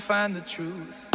find the truth.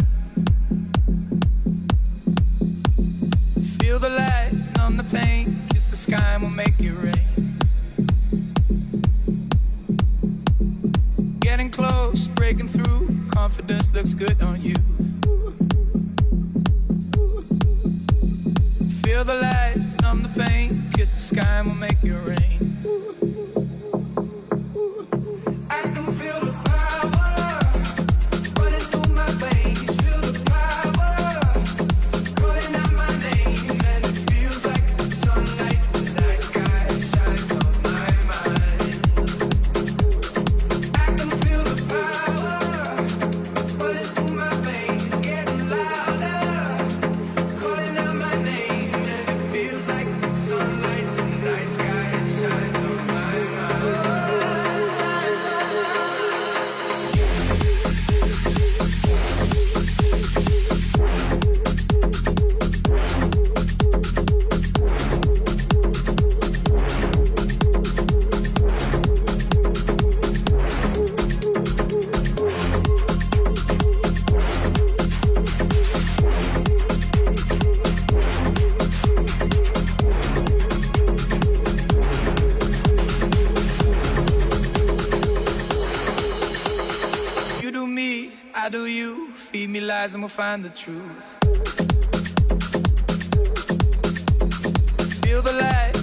eyes and we'll find the truth. Feel the light.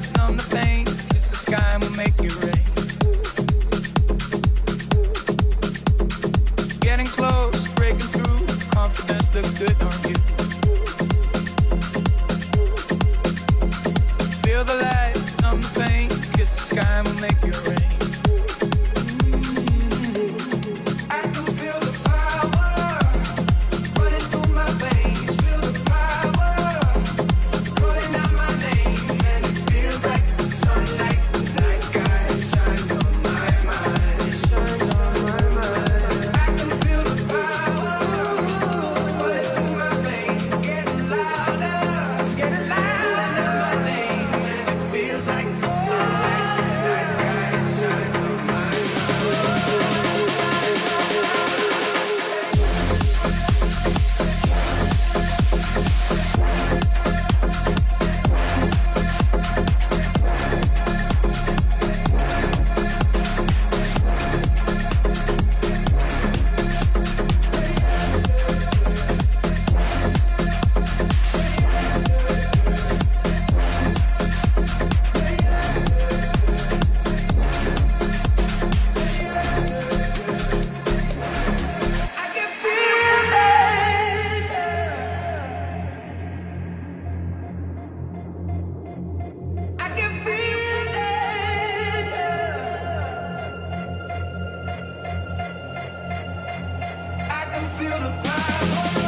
feel the power.